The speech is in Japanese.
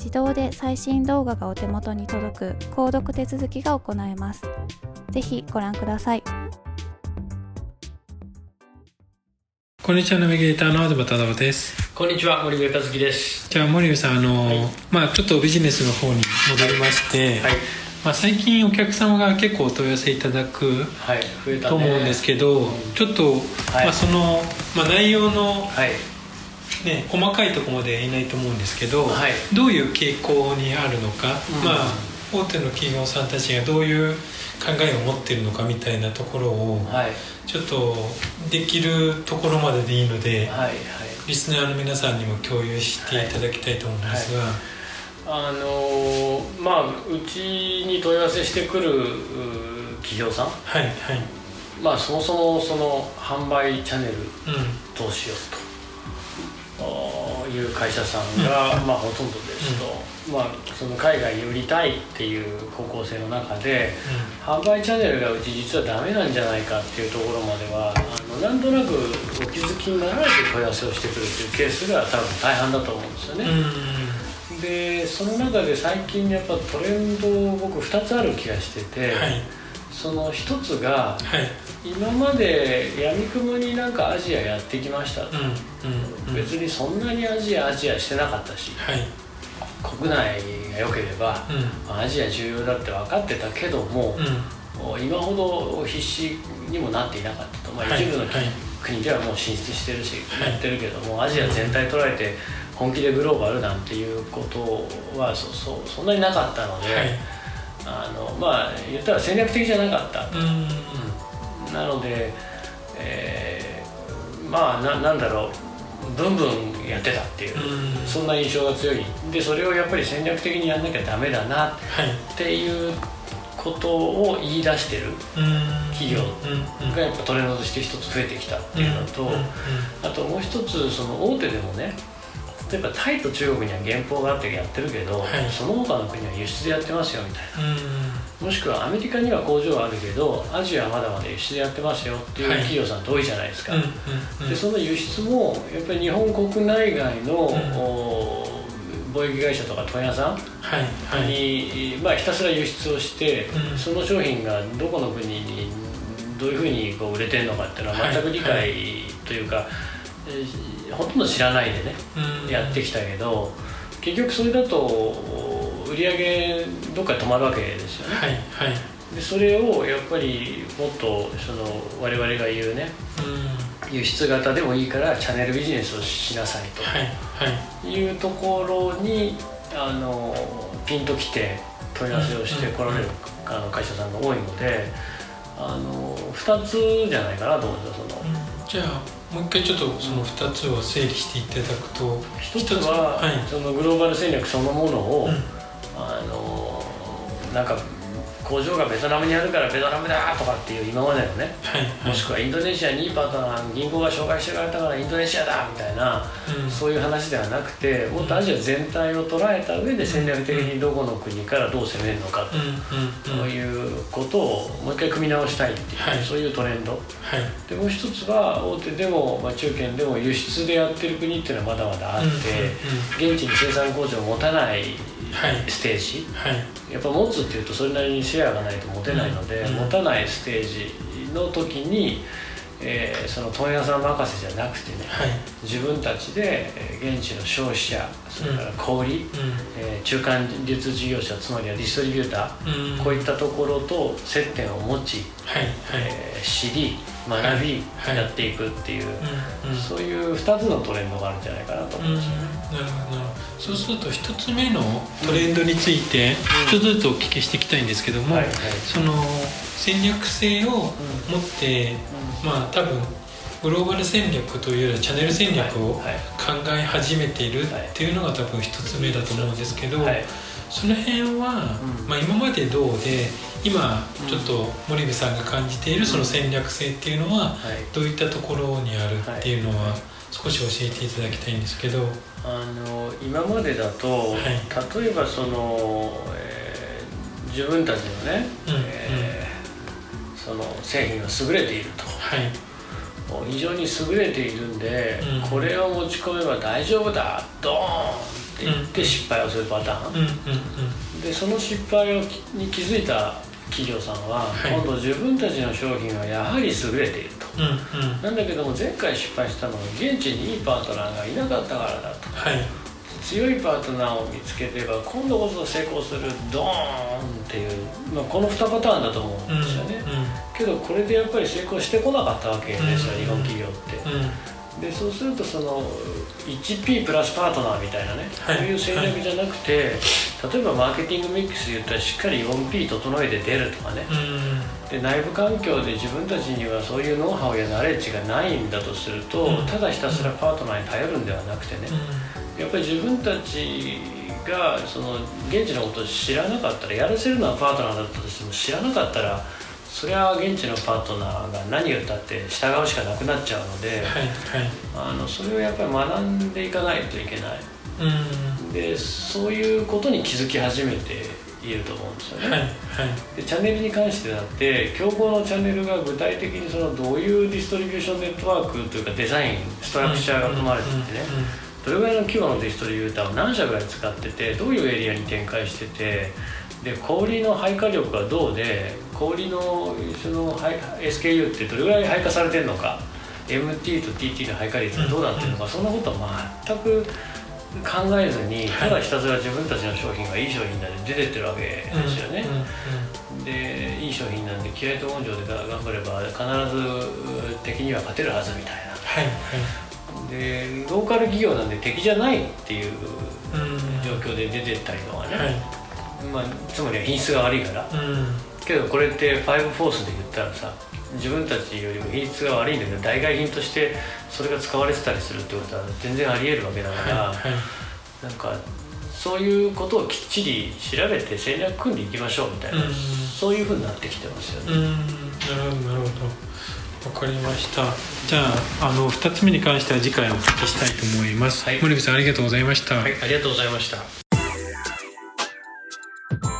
自動で最新動画がお手元に届く購読手続きが行えます。ぜひご覧ください。こんにちはナビゲーターの東忠夫です。こんにちは森部和樹です。じゃあ森部さんあの、はい、まあちょっとビジネスの方に戻りまして、はい、まあ最近お客様が結構お問い合わせいただく、はい、と思うんですけど、ちょっと、まあそのまあ内容の、はいね、細かいところまではいないと思うんですけど、はい、どういう傾向にあるのか、うん、まあ大手の企業さんたちがどういう考えを持ってるのかみたいなところを、はい、ちょっとできるところまででいいので、はいはい、リスナーの皆さんにも共有していただきたいと思うんですが。あのー、まあうちに問い合わせしてくる企業さん、はいはい、まあそもそもその販売チャンネルどうしようと、いう会社さんが、まあ、ほとんどですと、まあ、その海外に売りたいっていう方向性の中で、販売チャンネルがうち実はダメなんじゃないかっていうところまではあのなんとなくお気づきになられて問い合わせをしてくるっていうケースが多分大半だと思うんですよね。でその中で最近やっぱトレンド僕2つある気がしてて、はい、その一つが、はい、今までやみくもになんかアジアやってきましたと、うんうん、別にそんなにアジアアジアしてなかったし、はい、国内が良ければ、うん、アジア重要だって分かってたけども、今ほど必死にもなっていなかったと、まあ、一部の、国ではもう進出してるし、やってるけどもアジア全体捉えて本気でグローバルなんていうことはそそそんなになかったので。あのまあ言ったら戦略的じゃなかった、うん、なので、えー、まあななんだろう。ブンブンやってたっていう、うん、そんな印象が強い。でそれをやっぱり戦略的にやんなきゃダメだなっていうことを言い出してる企業がやっぱトレンドとして一つ増えてきたっていうのと、あともう一つその大手でもね例えばタイと中国には原稿があってやってるけど、はい、その他の国は輸出でやってますよみたいな、もしくはアメリカには工場はあるけどアジアはまだまだ輸出でやってますよっていう企業さんって多いじゃないですか、でその輸出もやっぱり日本国内外の、貿易会社とか問屋さんに、まあ、ひたすら輸出をして、その商品がどこの国にどういうふうにこう売れてるのかっていうのは全く理解というか、ほとんど知らないでね、やってきたけど結局それだと売り上げどっかで止まるわけですよね、はいはい、でそれをやっぱりもっとその我々が言うね、輸出型でもいいからチャンネルビジネスをしなさいと、はいはい、いうところにあのピンときて問い合わせをして来られる、あの会社さんが多いのであの2つじゃないかなと思うんですよその、じゃあもう一回ちょっとその2つを整理していただくと一つは、はい、そのグローバル戦略そのものを、うん、あのなんか工場がベトナムにあるからベトナムだとかっていう今までのね、はい。はい、もしくはインドネシアにいいパートナー銀行が紹介してくれたからインドネシアだみたいな、うん、そういう話ではなくてもっとアジア全体を捉えた上で戦略的にどこの国からどう攻めるのかと、そういうことをもう一回組み直したいっていう、はい、そういうトレンド、はい、でもう一つは大手でも、まあ、中堅でも輸出でやってる国っていうのはまだまだあって、現地に生産工場を持たないステージ、はい、やっぱ持つっていうとそれなりにシェアがないと持てないので、うん、持たないステージの時に、えー、その問屋さん任せじゃなくてね、はい、自分たちで現地の消費者それから小売、うん、えー、中間流通事業者つまりはディストリビューター、うん、こういったところと接点を持ち、はいはい、えー、知り学び、やっていくっていう、そういう2つのトレンドがあるんじゃないかなと思うんですよね。なるほど。そうすると1つ目のトレンドについて1つずつお聞きしていきたいんですけども、その戦略性を持って、まあ多分グローバル戦略というよりはチャンネル戦略を考え始めているっていうのが多分1つ目だと思うんですけど、その辺は、まあ、今までどうで今ちょっと森部さんが感じているその戦略性っていうのはどういったところにあるっていうのは少し教えていただきたいんですけど。あの今までだと、はい、例えばその、えー、自分たちのね、うん。えー、その製品は優れていると、はい、非常に優れているんで、うん、これを持ち込めば大丈夫だドーンって言って失敗をするパターン、うんうんうん、でその失敗をに気づいた企業さんは、今度自分たちの商品はやはり優れていると、なんだけども前回失敗したのは現地にいいパートナーがいなかったからだと、はい、強いパートナーを見つけてば今度こそ成功するドーンっていう、まあ、この2パターンだと思うんですよね、うん。うん、けどこれでやっぱり成功してこなかったわけですよ、日本企業って。でそうするとその 1P プラスパートナーみたいなね、はい、そういう戦略じゃなくて、はい、例えばマーケティングミックス言ったらしっかり 4P 整えて出るとかね、で内部環境で自分たちにはそういうノウハウやナレッジがないんだとすると、ただひたすらパートナーに頼るんではなくてね、やっぱり自分たちがその現地のことを知らなかったらやらせるのはパートナーだったとしても知らなかったらそれは現地のパートナーが何を言ったって従うしかなくなっちゃうので、はいはい、あのそれをやっぱり学んでいかないといけない、うん、でそういうことに気づき始めていると思うんですよね、はいはい、でチャンネルに関してだって競合のチャンネルが具体的にそのどういうディストリビューションネットワークというかデザインストラクチャーが組まれていてね、どれぐらいの規模のディストリビューターを何社ぐらい使っててどういうエリアに展開しててで小売の配下力がどうで小売のその SKU ってどれぐらい配下されてるのか MT と TT の配下率がどうなってるのか、そんなことは全く考えずにただひたすら自分たちの商品がいい商品なんで出てってるわけですよね、でいい商品なんで気合と根性で頑張れば必ず敵には勝てるはずみたいな、はいはい、でローカル企業なんで敵じゃないっていう状況で出てったりとかね、はいまあ、つまりは品質が悪いから、うん、けどこれってファイブフォースで言ったらさ自分たちよりも品質が悪いんだけど代替品としてそれが使われてたりするってことは全然ありえるわけだから、はいはい、なんかそういうことをきっちり調べて戦略組んでいきましょうみたいな、うん、そういうふうになってきてますよね。なるほどなるほど。わかりました。じゃああの2つ目に関しては次回お聞きしたいと思います、はい、森部さんありがとうございました、はい、ありがとうございました